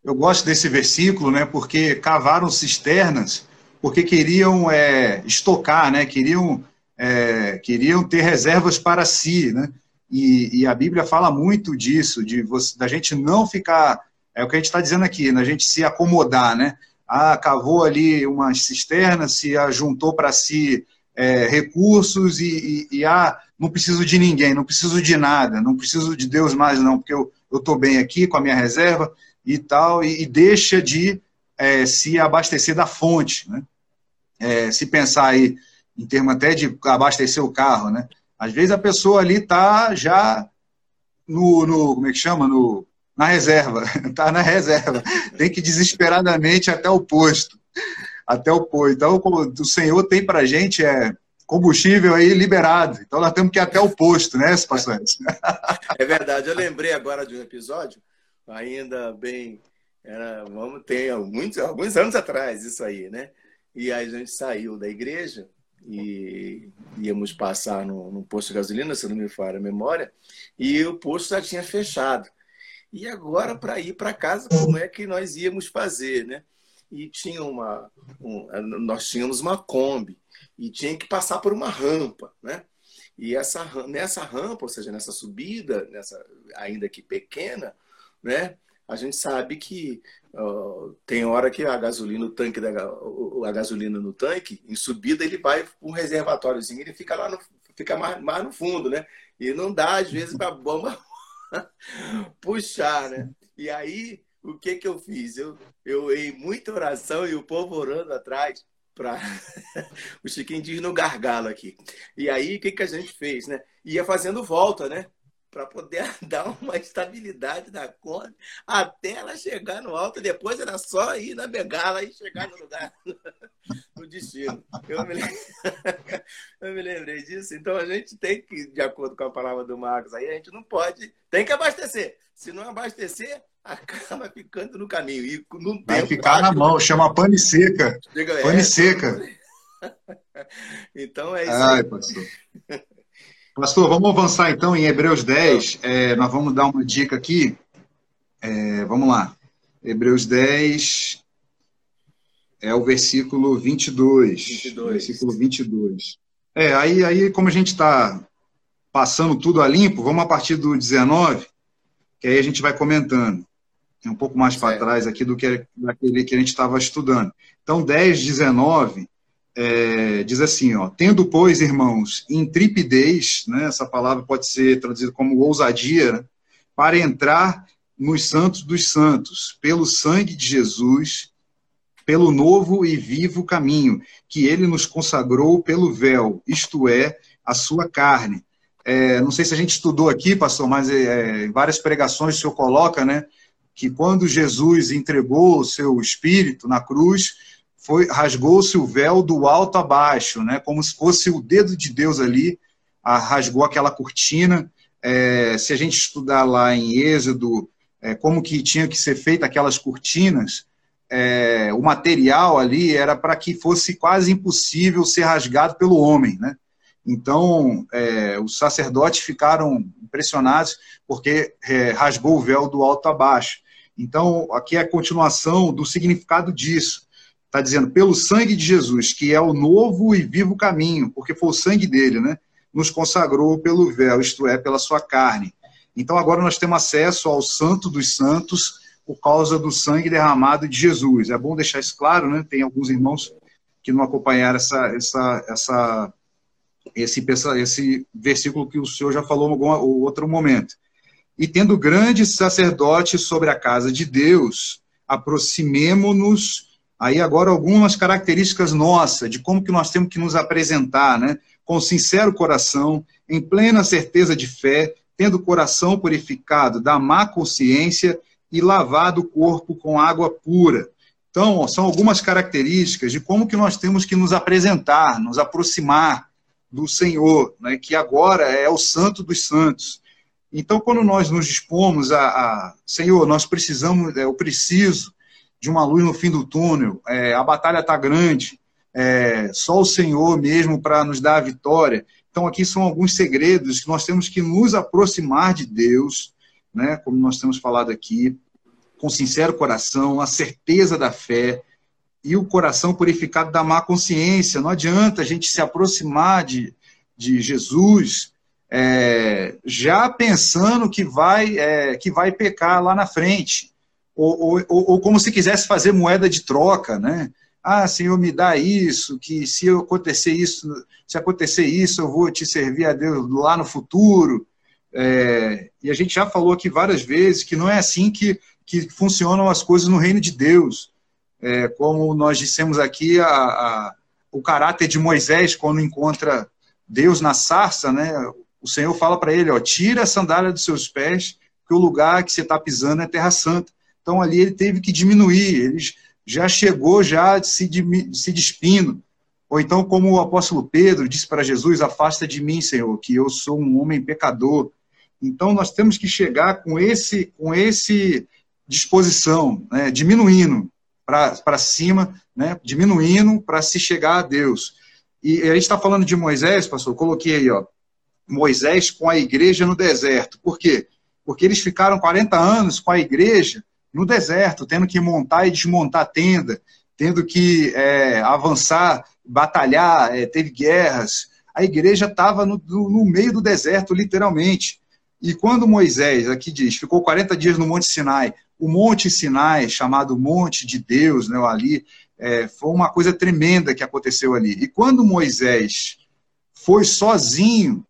Eu gosto desse versículo, né? Porque cavaram cisternas, porque queriam é, estocar, né? Queriam, é, queriam ter reservas para si, né? E, e a Bíblia fala muito disso, de você, da gente não ficar, é o que a gente está dizendo aqui, da gente se acomodar, né? Ah, cavou ali uma cisterna, se ajuntou para si é, recursos e, e, e, ah, não preciso de ninguém, não preciso de nada, não preciso de Deus mais não, porque eu estou bem aqui com a minha reserva e tal, e, e deixa de é, se abastecer da fonte, né? É, se pensar aí em termos até de abastecer o carro, né? Às vezes a pessoa ali está já no, no, como é que chama, no, na reserva, está na reserva, tem que desesperadamente até o posto, até o posto. Então, o Senhor tem para a gente é combustível aí liberado, então nós temos que ir até o posto, né, pastor? É verdade. Eu lembrei agora de um episódio, ainda bem, era, vamos ter muitos, alguns anos atrás isso aí, né? E aí a gente saiu da igreja e íamos passar no, no posto de gasolina, se não me falha a memória, e o posto já tinha fechado. E agora, para ir para casa, como é que nós íamos fazer, né? E tinha uma, um, nós tínhamos uma Kombi e tinha que passar por uma rampa, né? E essa, nessa rampa, ou seja, nessa subida, nessa ainda que pequena, né? A gente sabe que Uh, tem hora que a gasolina, o tanque da a gasolina no tanque, em subida ele vai um reservatóriozinho, ele fica lá no, fica mais, mais no fundo, né? E não dá às vezes para a bomba puxar, né? E aí o que que eu fiz? Eu eu em muita oração e o povo orando atrás para o Chiquinho diz no gargalo aqui. E aí o que que a gente fez, né? Ia fazendo volta, né? para poder dar uma estabilidade na conta até ela chegar no alto. Depois era só ir na bengala e chegar no lugar, no destino. Eu me, eu me lembrei disso. Então a gente tem que, de acordo com a palavra do Marcos, aí a gente não pode, tem que abastecer. Se não abastecer, acaba ficando no caminho. E no Vai ficar na mão, chama pane seca. pane é, seca. Então é isso. Ai, pastor. Pastor, vamos avançar então em Hebreus 10. É, nós vamos dar uma dica aqui. É, vamos lá. Hebreus 10 é o versículo 22. 22. Versículo 22. É, aí, aí como a gente está passando tudo a limpo, vamos a partir do 19, que aí a gente vai comentando. É um pouco mais para trás aqui do que daquele que a gente estava estudando. Então, 10, 19 é, diz assim, ó, tendo, pois, irmãos, intrepidez, né, essa palavra pode ser traduzida como ousadia, né, para entrar nos santos dos santos, pelo sangue de Jesus, pelo novo e vivo caminho, que ele nos consagrou pelo véu, isto é, a sua carne. É, não sei se a gente estudou aqui, pastor, mas é, em várias pregações o senhor coloca, né, que quando Jesus entregou o seu espírito na cruz, foi rasgou-se o véu do alto a baixo, né? Como se fosse o dedo de Deus ali, a, rasgou aquela cortina. É, se a gente estudar lá em Êxodo é, como que tinha que ser feita aquelas cortinas, é, o material ali era para que fosse quase impossível ser rasgado pelo homem, né? Então, é, os sacerdotes ficaram impressionados porque é, rasgou o véu do alto a baixo. Então, aqui é a continuação do significado disso. Está dizendo, pelo sangue de Jesus, que é o novo e vivo caminho, porque foi o sangue dele, né? Nos consagrou pelo véu, isto é, pela sua carne. Então agora nós temos acesso ao Santo dos Santos por causa do sangue derramado de Jesus. É bom deixar isso claro, né? Tem alguns irmãos que não acompanharam essa, essa, essa, esse, esse versículo que o senhor já falou em algum outro momento. E tendo grande sacerdote sobre a casa de Deus, aproximemo-nos Aí agora algumas características nossas de como que nós temos que nos apresentar, né? Com sincero coração, em plena certeza de fé, tendo o coração purificado da má consciência e lavado o corpo com água pura. Então, são algumas características de como que nós temos que nos apresentar, nos aproximar do Senhor, né, que agora é o santo dos santos. Então, quando nós nos dispomos a, a Senhor, nós precisamos, eu preciso de uma luz no fim do túnel, é, a batalha está grande, é, só o Senhor mesmo para nos dar a vitória. Então, aqui são alguns segredos que nós temos que nos aproximar de Deus, né, como nós temos falado aqui, com sincero coração, a certeza da fé e o coração purificado da má consciência. Não adianta a gente se aproximar de, de Jesus é, já pensando que vai, é, que vai pecar lá na frente, ou, ou, ou, como se quisesse fazer moeda de troca, né? Ah, Senhor, me dá isso, que se acontecer isso, se acontecer isso, eu vou te servir a Deus lá no futuro. É, e a gente já falou aqui várias vezes que não é assim que, que funcionam as coisas no reino de Deus. É, como nós dissemos aqui, a, a, o caráter de Moisés, quando encontra Deus na sarça, né, o Senhor fala para ele, ó, tira a sandália dos seus pés, que o lugar que você está pisando é terra santa. Então ali ele teve que diminuir, ele já chegou já se, se despindo. Ou então, como o apóstolo Pedro disse para Jesus, afasta de mim, Senhor, que eu sou um homem pecador. Então nós temos que chegar com esse, com esse disposição, né, diminuindo para cima, né, diminuindo para se chegar a Deus. E a gente está falando de Moisés, pastor, coloquei aí, ó, Moisés com a igreja no deserto. Por quê? Porque eles ficaram 40 anos com a igreja no deserto, tendo que montar e desmontar tenda, tendo que é, avançar, batalhar, é, teve guerras. A igreja estava no, no, meio do deserto, literalmente. E quando Moisés, aqui diz, ficou 40 dias no Monte Sinai, o Monte Sinai, chamado Monte de Deus, né, ali, é, foi uma coisa tremenda que aconteceu ali. E quando Moisés foi sozinho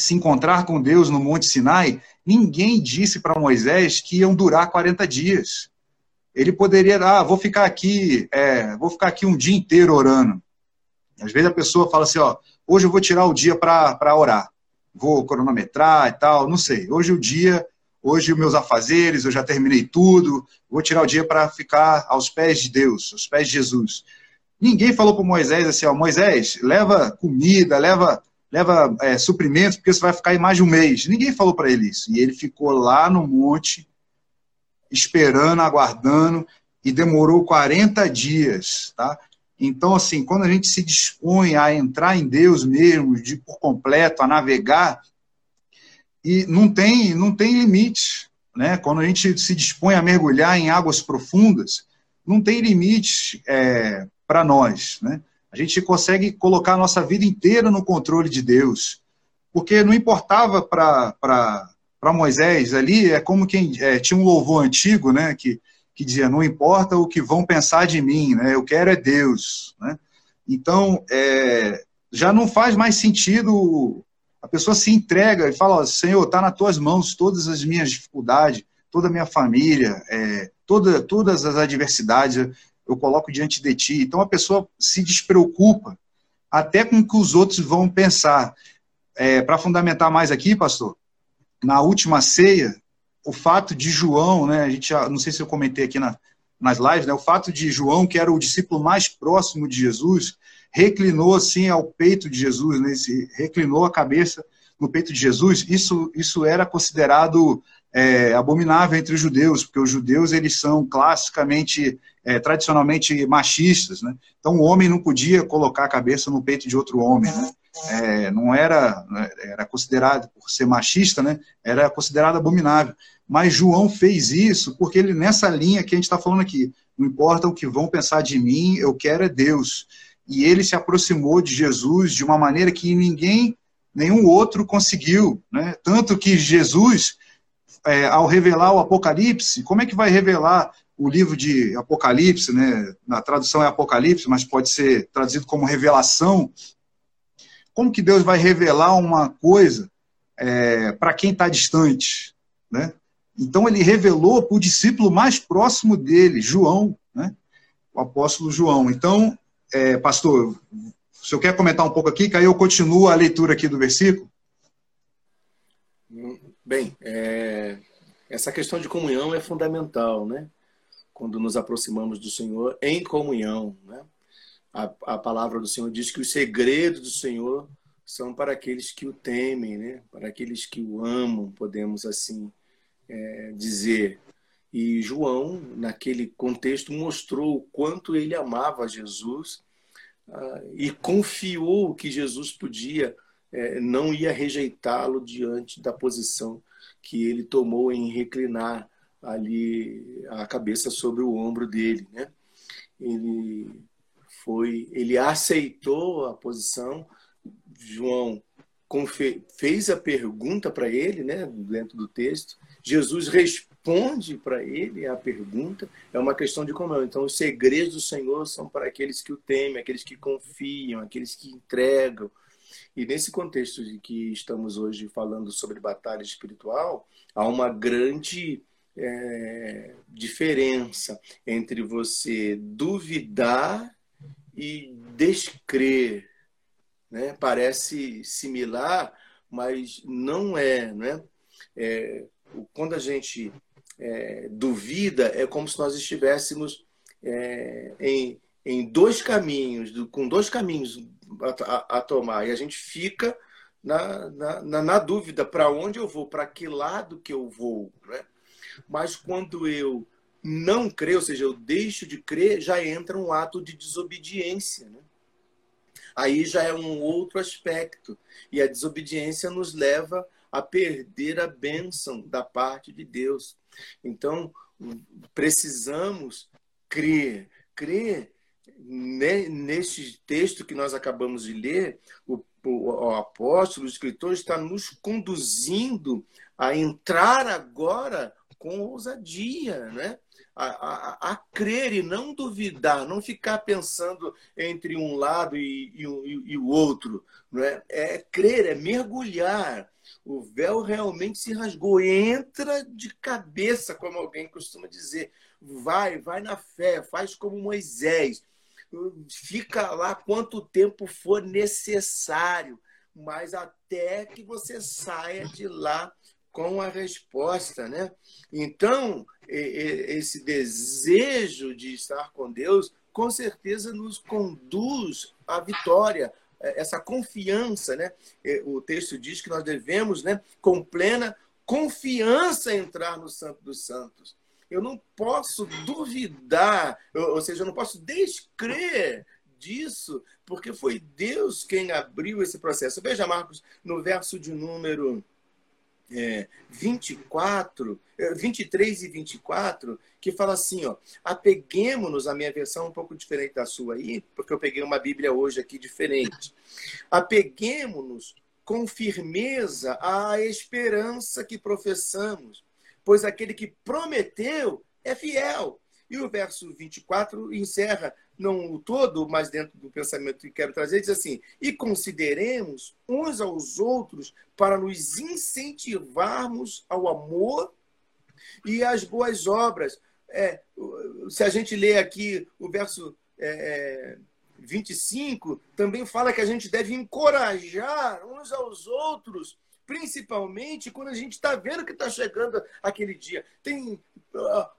se encontrar com Deus no Monte Sinai, ninguém disse para Moisés que iam durar 40 dias. Ele poderia, ah, vou ficar aqui, é, vou ficar aqui um dia inteiro orando. Às vezes a pessoa fala assim, ó, hoje eu vou tirar o dia para orar, vou cronometrar e tal, não sei. Hoje o dia, hoje os meus afazeres, eu já terminei tudo, vou tirar o dia para ficar aos pés de Deus, aos pés de Jesus. Ninguém falou para Moisés assim, ó, Moisés, leva comida, leva leva é, suprimentos, porque você vai ficar aí mais de um mês. Ninguém falou para ele isso. E ele ficou lá no monte, esperando, aguardando, e demorou 40 dias, tá? Então, assim, quando a gente se dispõe a entrar em Deus mesmo, de por completo, a navegar, e não tem, não tem limite, né? Quando a gente se dispõe a mergulhar em águas profundas, não tem limite é, para nós, né? A gente consegue colocar a nossa vida inteira no controle de Deus. Porque não importava para Moisés ali, é como quem é, tinha um louvor antigo, né, que, que dizia: Não importa o que vão pensar de mim, né, eu quero é Deus. Né? Então, é, já não faz mais sentido. A pessoa se entrega e fala: Senhor, está nas tuas mãos todas as minhas dificuldades, toda a minha família, é, toda, todas as adversidades eu coloco diante de ti. Então a pessoa se despreocupa até com o que os outros vão pensar. É, Para fundamentar mais aqui, pastor, na última ceia, o fato de João, né, a gente não sei se eu comentei aqui na, nas lives, né, o fato de João, que era o discípulo mais próximo de Jesus, reclinou assim ao peito de Jesus, né, reclinou a cabeça no peito de Jesus, isso, isso era considerado é, abominável entre os judeus, porque os judeus eles são classicamente, é, tradicionalmente machistas, né? Então o homem não podia colocar a cabeça no peito de outro homem, né? É, não era, né, era considerado por ser machista, né? Era considerado abominável. Mas João fez isso porque ele nessa linha que a gente está falando aqui, não importa o que vão pensar de mim, eu quero é Deus. E ele se aproximou de Jesus de uma maneira que ninguém, nenhum outro conseguiu, né? Tanto que Jesus é, ao revelar o Apocalipse, como é que vai revelar o livro de Apocalipse, né? Na tradução é Apocalipse, mas pode ser traduzido como revelação. Como que Deus vai revelar uma coisa é, para quem está distante, né? Então ele revelou para o discípulo mais próximo dele, João, né? O apóstolo João. Então, é, pastor, o senhor quer comentar um pouco aqui, que aí eu continuo a leitura aqui do versículo? Bem, é, essa questão de comunhão é fundamental, né? Quando nos aproximamos do Senhor em comunhão, né? A, a palavra do Senhor diz que os segredos do Senhor são para aqueles que o temem, né? Para aqueles que o amam, podemos assim é, dizer. E João, naquele contexto, mostrou o quanto ele amava Jesus ah, e confiou que Jesus podia é, não ia rejeitá-lo diante da posição que ele tomou em reclinar ali a cabeça sobre o ombro dele, né? Ele foi, ele aceitou a posição. João fez a pergunta para ele, né, dentro do texto. Jesus responde para ele a pergunta. É uma questão de comunhão. Então, os segredos do Senhor são para aqueles que o temem, aqueles que confiam, aqueles que entregam. E nesse contexto de que estamos hoje falando sobre batalha espiritual, há uma grande é, diferença entre você duvidar e descrer. Né? Parece similar, mas não é. Né? É, quando a gente é, duvida, é como se nós estivéssemos é, em, em dois caminhos, com dois caminhos a, a, tomar, e a gente fica na, na, na, na dúvida para onde eu vou, para que lado que eu vou. Né? Mas quando eu não creio, ou seja, eu deixo de crer, já entra um ato de desobediência. Né? Aí já é um outro aspecto. E a desobediência nos leva a perder a bênção da parte de Deus. Então, precisamos crer. Crer neste texto que nós acabamos de ler, o, o, apóstolo, o escritor, está nos conduzindo a entrar agora com ousadia, né? A, a, a, crer e não duvidar, não ficar pensando entre um lado e, e, e, o outro. Não é? é crer, é mergulhar. O véu realmente se rasgou. Entra de cabeça, como alguém costuma dizer. Vai, vai na fé, faz como Moisés. Fica lá quanto tempo for necessário, mas até que você saia de lá com a resposta, né? Então, esse desejo de estar com Deus, com certeza nos conduz à vitória, é, essa confiança, né? O texto diz que nós devemos, né, com plena confiança entrar no Santo dos Santos. Eu não posso duvidar, ou seja, eu não posso descrer disso, porque foi Deus quem abriu esse processo. Veja, Marcos, no verso de número é, 24, 23 é, e 24, que fala assim, ó, apeguemos-nos, a minha versão é um pouco diferente da sua aí, porque eu peguei uma Bíblia hoje aqui diferente. Apeguemos-nos com firmeza à esperança que professamos, pois aquele que prometeu é fiel. E o verso 24 encerra não o todo, mas dentro do pensamento que quero trazer, diz assim: e consideremos uns aos outros para nos incentivarmos ao amor e às boas obras. É, se a gente lê aqui o verso é, 25, também fala que a gente deve encorajar uns aos outros, principalmente quando a gente está vendo que está chegando aquele dia. Tem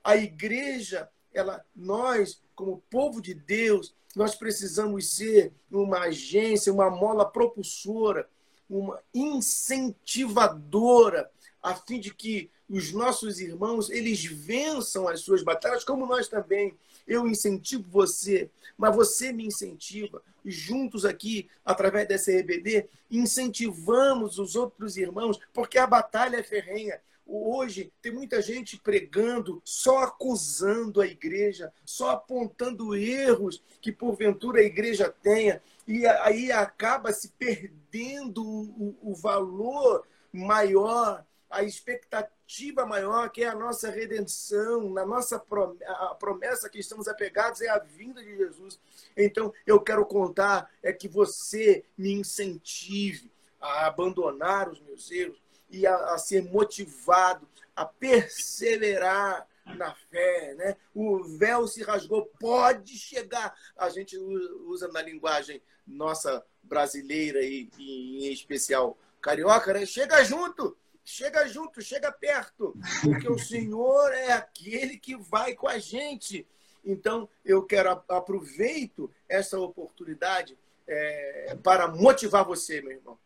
a igreja, ela, nós como povo de Deus, nós precisamos ser uma agência, uma mola propulsora, uma incentivadora, a fim de que os nossos irmãos eles vençam as suas batalhas, como nós também. Eu incentivo você, mas você me incentiva. Juntos aqui, através dessa EBD, incentivamos os outros irmãos, porque a batalha é ferrenha. Hoje tem muita gente pregando, só acusando a igreja, só apontando erros que porventura a igreja tenha, e aí acaba se perdendo o, o valor maior, a expectativa maior, que é a nossa redenção, na nossa a promessa que estamos apegados é a vinda de Jesus. Então, eu quero contar é que você me incentive a abandonar os meus erros, e a, a ser motivado a perseverar na fé, né? O véu se rasgou, pode chegar. A gente usa na linguagem nossa brasileira e, e em especial carioca, né? Chega junto, chega junto, chega perto, porque o Senhor é aquele que vai com a gente. Então, eu quero aproveito essa oportunidade é, para motivar você, meu irmão.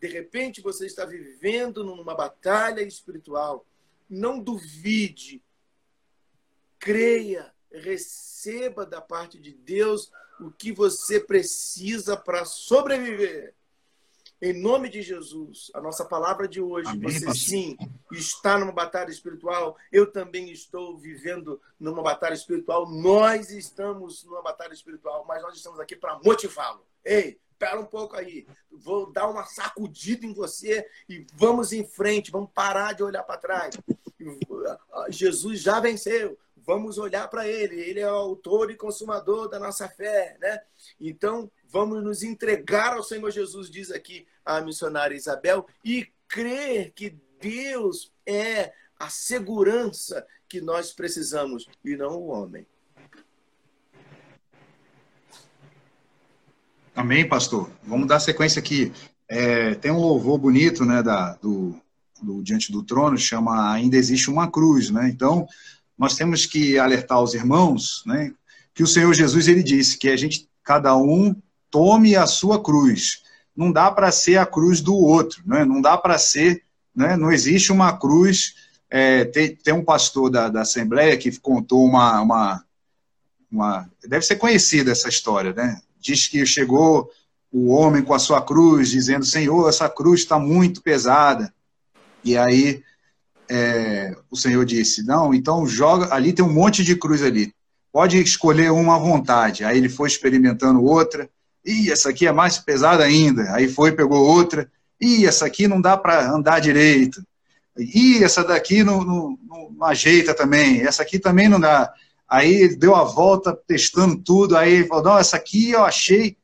De repente você está vivendo numa batalha espiritual. Não duvide. Creia, receba da parte de Deus o que você precisa para sobreviver. Em nome de Jesus, a nossa palavra de hoje, Amém, você pastor. sim está numa batalha espiritual, eu também estou vivendo numa batalha espiritual, nós estamos numa batalha espiritual, mas nós estamos aqui para motivá-lo. Ei, pera um pouco aí, vou dar uma sacudida em você e vamos em frente, vamos parar de olhar para trás. Jesus já venceu, vamos olhar para ele, ele é o autor e consumador da nossa fé, né? Então, vamos nos entregar ao Senhor Jesus, diz aqui a missionária Isabel, e crer que Deus é a segurança que nós precisamos e não o homem. Amém, pastor. Vamos dar sequência aqui. É, tem um louvor bonito, né, da, do, do Diante do Trono, chama Ainda Existe uma Cruz, né? Então, nós temos que alertar os irmãos, né, que o Senhor Jesus, ele disse que a gente, cada um, tome a sua cruz. Não dá para ser a cruz do outro, né? não dá para ser, né? não existe uma cruz. É, tem, tem um pastor da, da Assembleia que contou uma, uma, uma. Deve ser conhecida essa história, né? diz que chegou o homem com a sua cruz, dizendo: Senhor, essa cruz está muito pesada. E aí é, o Senhor disse: Não, então joga. Ali tem um monte de cruz ali. Pode escolher uma à vontade. Aí ele foi experimentando outra. Ih, essa aqui é mais pesada ainda. Aí foi, pegou outra. Ih, essa aqui não dá para andar direito. Ih, essa daqui não, não, não, ajeita também. Essa aqui também não dá. Aí deu a volta, testando tudo. Aí falou: não, essa aqui eu achei,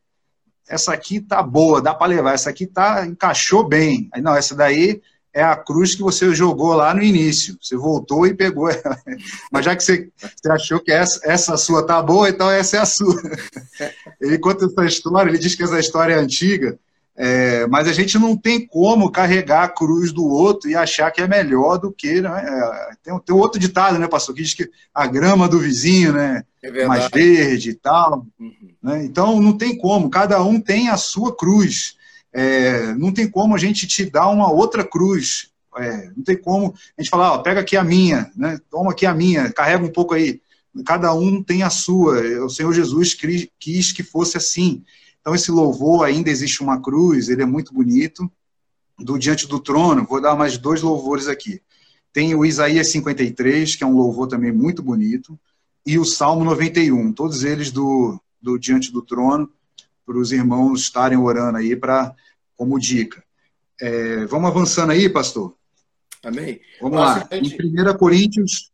essa aqui tá boa, dá para levar. Essa aqui tá encaixou bem. Aí não, essa daí é a cruz que você jogou lá no início. Você voltou e pegou ela. Mas já que você, você achou que essa, essa sua tá boa, então essa é a sua. Ele conta essa história, ele diz que essa história é antiga, é, mas a gente não tem como carregar a cruz do outro e achar que é melhor do que. Né? É, tem, tem outro ditado, né, pastor, que diz que a grama do vizinho né, é mais verde e tal. Uhum. Né? Então não tem como, cada um tem a sua cruz. É, não tem como a gente te dar uma outra cruz. É, não tem como a gente falar, ó, pega aqui a minha, né? toma aqui a minha, carrega um pouco aí. Cada um tem a sua. O Senhor Jesus quis que fosse assim. Então, esse louvor, ainda existe uma cruz, ele é muito bonito. Do Diante do Trono, vou dar mais dois louvores aqui. Tem o Isaías 53, que é um louvor também muito bonito, e o Salmo 91, todos eles do, do Diante do Trono, para os irmãos estarem orando aí para como dica. É, vamos avançando aí, pastor? Amém. Vamos Nossa, lá. Gente... Em 1 Coríntios.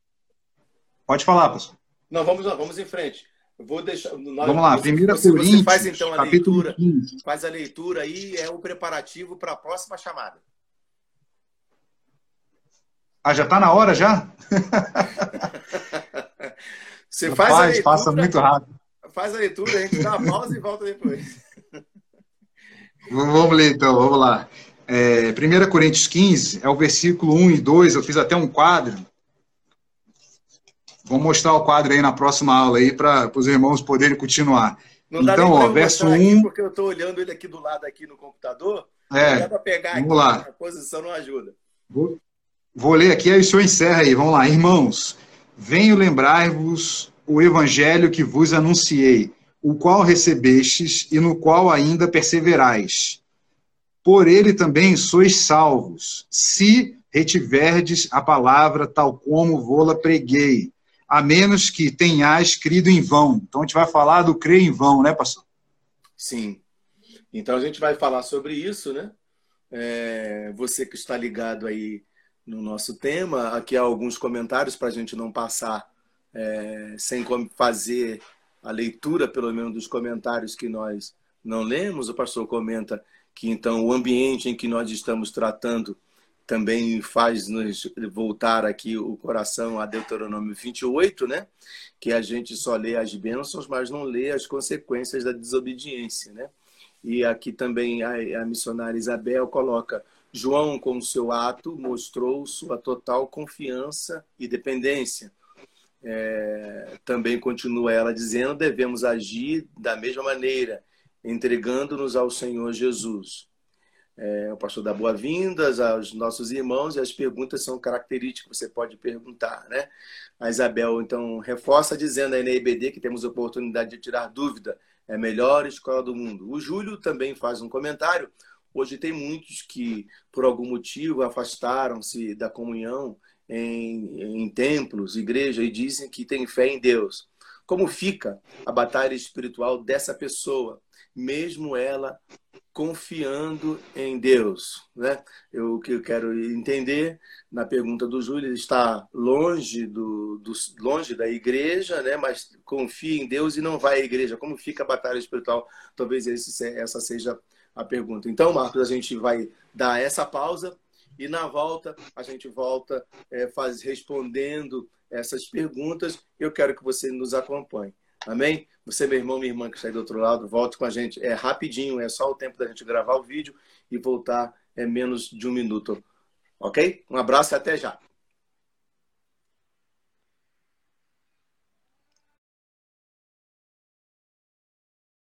Pode falar, pastor. Não, vamos lá, vamos em frente. Vou deixar. Nós, Vamos lá, primeira você, Coríntios, você faz então a leitura, 15. faz a leitura aí, é o preparativo para a próxima chamada. Ah, já está na hora já? você Rapaz, faz a leitura, passa muito rápido. Faz a leitura, a gente dá uma pausa e volta depois. Vamos ler então, vamos lá. É, 1 Coríntios 15 é o versículo 1 e 2, eu fiz até um quadro Vou mostrar o quadro aí na próxima aula aí para os irmãos poderem continuar. Não dá então, ó, verso 1. Um... Porque eu estou olhando ele aqui do lado aqui no computador. É. Dá para pegar vamos aqui, lá. a posição não ajuda. Vou, vou ler aqui, aí o senhor encerra aí. Vamos lá, irmãos. Venho lembrar-vos o evangelho que vos anunciei, o qual recebestes e no qual ainda perseverais. Por ele também sois salvos, se retiverdes a palavra tal como vô-la preguei, a menos que tenhais crido em vão. Então a gente vai falar do crer em vão, né, pastor? Sim. Então a gente vai falar sobre isso, né? É, você que está ligado aí no nosso tema, aqui há alguns comentários para a gente não passar é, sem fazer a leitura, pelo menos, dos comentários que nós não lemos. O pastor comenta que então o ambiente em que nós estamos tratando também faz nos voltar aqui o coração a Deuteronômio 28, né? Que a gente só lê as bênçãos, mas não lê as consequências da desobediência, né? E aqui também a, a missionária Isabel coloca João, com seu ato, mostrou sua total confiança e dependência. É, também continua ela dizendo: devemos agir da mesma maneira, entregando-nos ao Senhor Jesus é, o pastor dá boas-vindas aos nossos irmãos e as perguntas são características, você pode perguntar, né? A Isabel, então, reforça dizendo aí na IBD que temos oportunidade de tirar dúvida, é a melhor escola do mundo. O Júlio também faz um comentário. Hoje tem muitos que, por algum motivo, afastaram-se da comunhão em, em templos, igreja, e dizem que tem fé em Deus. Como fica a batalha espiritual dessa pessoa? mesmo ela confiando em Deus, né? Eu, que eu quero entender na pergunta do Júlio, ele está longe do, do, longe da igreja, né? Mas confia em Deus e não vai à igreja. Como fica a batalha espiritual? Talvez esse, essa seja a pergunta. Então, Marcos, a gente vai dar essa pausa e na volta a gente volta é, faz, respondendo essas perguntas. Eu quero que você nos acompanhe. Amém? Você, meu irmão, minha irmã que está aí do outro lado, volte com a gente. É rapidinho, é só o tempo da gente gravar o vídeo e voltar é menos de um minuto. Ok? Um abraço e até já.